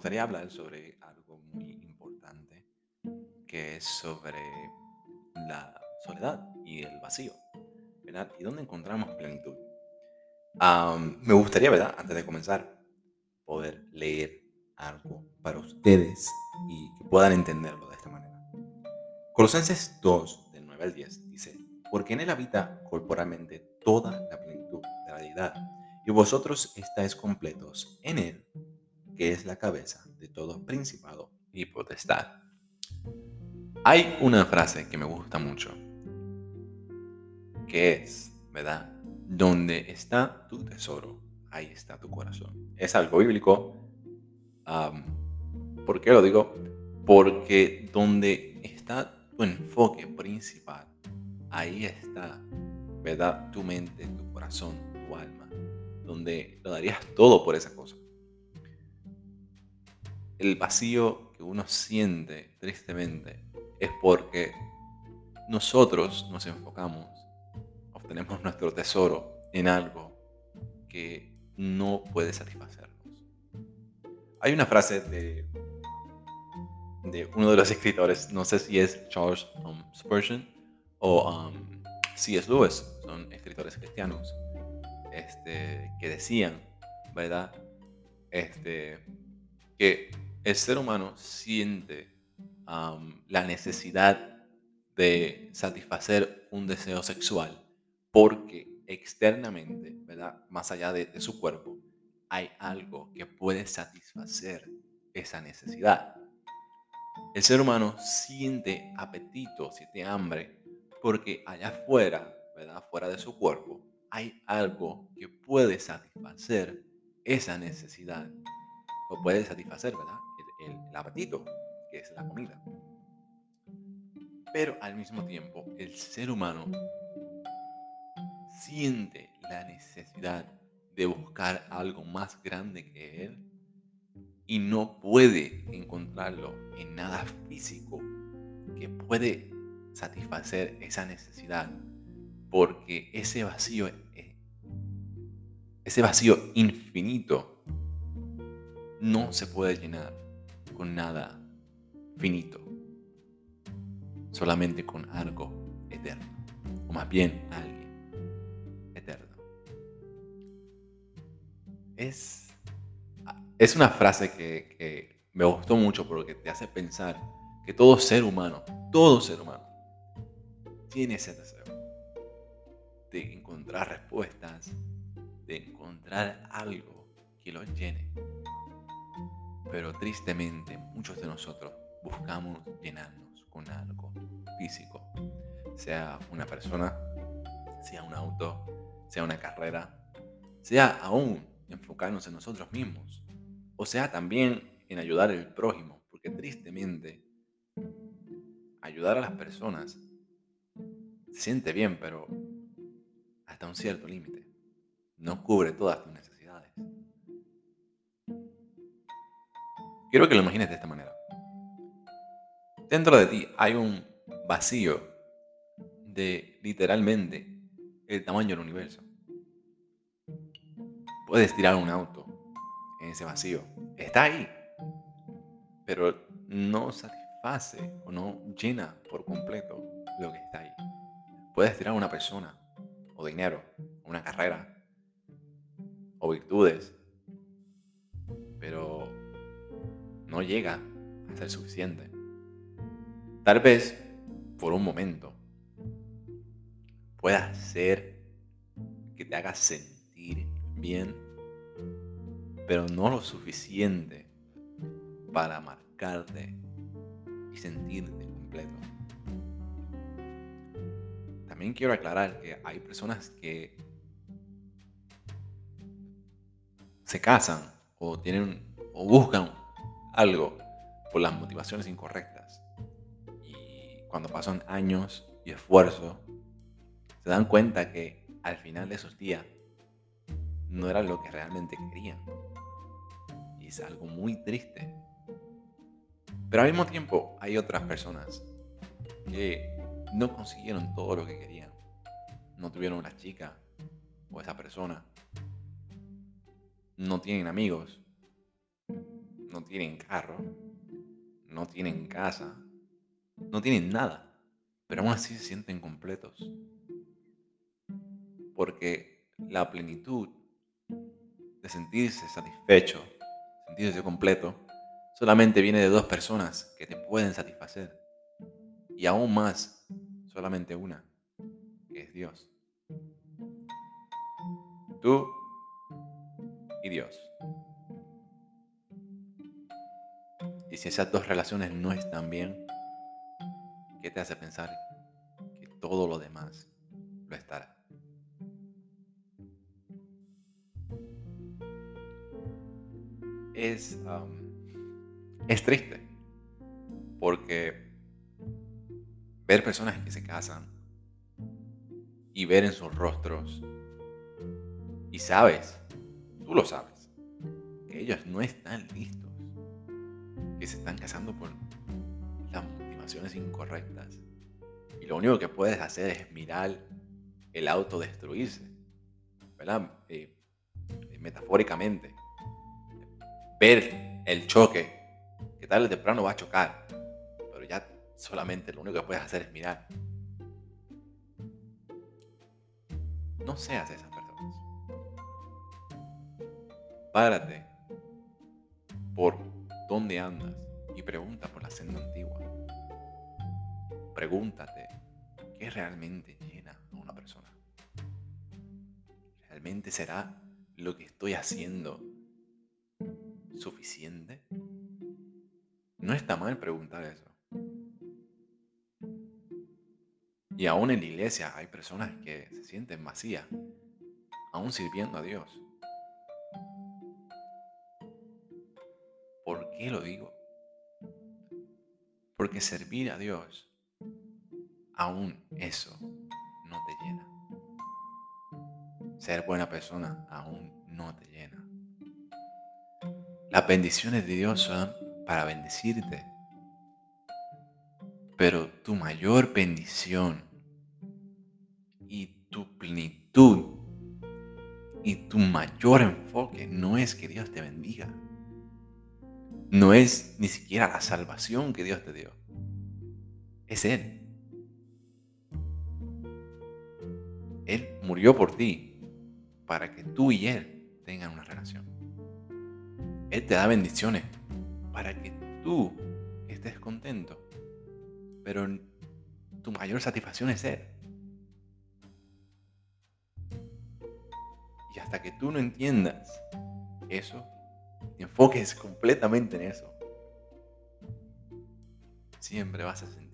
gustaría hablar sobre algo muy importante, que es sobre la soledad y el vacío, ¿verdad? Y dónde encontramos plenitud. Am, me gustaría, ¿verdad? Antes de comenzar, poder leer algo para ustedes y que puedan entenderlo de esta manera. Colosenses 2, del 9 al 10, dice, porque en él habita corporalmente toda la plenitud de la deidad, y vosotros estáis completos en él, que es la cabeza de todo principado y potestad. Hay una frase que me gusta mucho, que es, ¿verdad? Donde está tu tesoro, ahí está tu corazón. Es algo bíblico. am, ¿Por qué lo digo? Porque donde está tu enfoque principal, ahí está, ¿verdad? Tu mente, tu corazón, tu alma, donde lo darías todo por esa cosa. El vacío que uno siente tristemente es porque nosotros nos enfocamos, obtenemos nuestro tesoro en algo que no puede satisfacernos. Hay una frase de, de uno de los escritores, no sé si es Charles um, Spurgeon o um, C.S. Lewis, son escritores cristianos, este, que decían, ¿verdad? Este, que el ser humano siente la necesidad de satisfacer un deseo sexual porque externamente, ¿verdad? Más allá de, de su cuerpo, hay algo que puede satisfacer esa necesidad. El ser humano siente apetito, siente hambre, porque allá afuera, ¿verdad? Fuera de su cuerpo, hay algo que puede satisfacer esa necesidad. O puede satisfacer, ¿verdad? El, apetito, que es la comida. Pero al mismo tiempo, el ser humano siente la necesidad de buscar algo más grande que él y no puede encontrarlo en nada físico que puede satisfacer esa necesidad porque ese vacío eh, ese vacío infinito no se puede llenar con nada finito solamente con algo eterno o más bien alguien eterno es es una frase que, me gustó mucho porque te hace pensar que todo ser humano, todo ser humano, tiene ese deseo de encontrar respuestas, de encontrar algo que lo llene. Pero tristemente muchos de nosotros buscamos llenarnos con algo físico, sea una persona, sea un auto, sea una carrera, sea aún enfocarnos en nosotros mismos, o sea también en ayudar al prójimo, porque tristemente ayudar a las personas se siente bien, pero hasta un cierto límite. No cubre todas tus necesidades. Quiero que lo imagines de esta manera. Dentro de ti hay un vacío de literalmente el tamaño del universo. Puedes tirar un auto en ese vacío. Está ahí. Pero no satisface o no llena por completo lo que está ahí. Puedes tirar una persona, o dinero, una carrera, o virtudes, pero no llega a ser suficiente. Tal vez por un momento pueda ser que te haga sentir bien, pero no lo suficiente para marcarte y sentirte completo. También quiero aclarar que hay personas que se casan o tienen o buscan algo por las motivaciones incorrectas. Y cuando pasan años y esfuerzo, se dan cuenta que al final de esos días no era lo que realmente querían. Y es algo muy triste. Pero al mismo tiempo hay otras personas que no consiguieron todo lo que querían. No tuvieron una chica o esa persona. No tienen amigos. No tienen carro, no tienen casa, no tienen nada, pero aún así se sienten completos. Porque la plenitud de sentirse satisfecho, sentirse completo, solamente viene de dos personas que te pueden satisfacer. Y aún más, solamente una, que es Dios. Tú y Dios. Y si esas dos relaciones no están bien, ¿qué te hace pensar que todo lo demás lo estará? Es, es triste porque ver personas que se casan y ver en sus rostros y sabes, tú lo sabes, que ellos no están listos que se están casando por las motivaciones incorrectas. Y lo único que puedes hacer es mirar el auto destruirse, ¿verdad? Eh, eh, metafóricamente. Ver el choque, que tarde o temprano va a chocar, pero ya solamente lo único que puedes hacer es mirar. No seas esas personas. Párate por dónde andas y pregunta por la senda antigua. Pregúntate qué realmente llena a una persona. ¿Realmente será lo que estoy haciendo suficiente? No está mal preguntar eso. Y aún en la iglesia hay personas que se sienten vacías, aún sirviendo a Dios. Qué lo digo? Porque servir a Dios, aún eso no te llena. Ser buena persona aún no te llena. Las bendiciones de Dios son para bendecirte. Pero tu mayor bendición y tu plenitud y tu mayor enfoque no es que Dios te bendiga no es ni siquiera la salvación que Dios te dio. Es Él. Él murió por ti para que tú y Él tengan una relación. Él te da bendiciones para que tú estés contento. Pero tu mayor satisfacción es Él. Y hasta que tú no entiendas eso, enfoques completamente en eso, siempre vas a sentir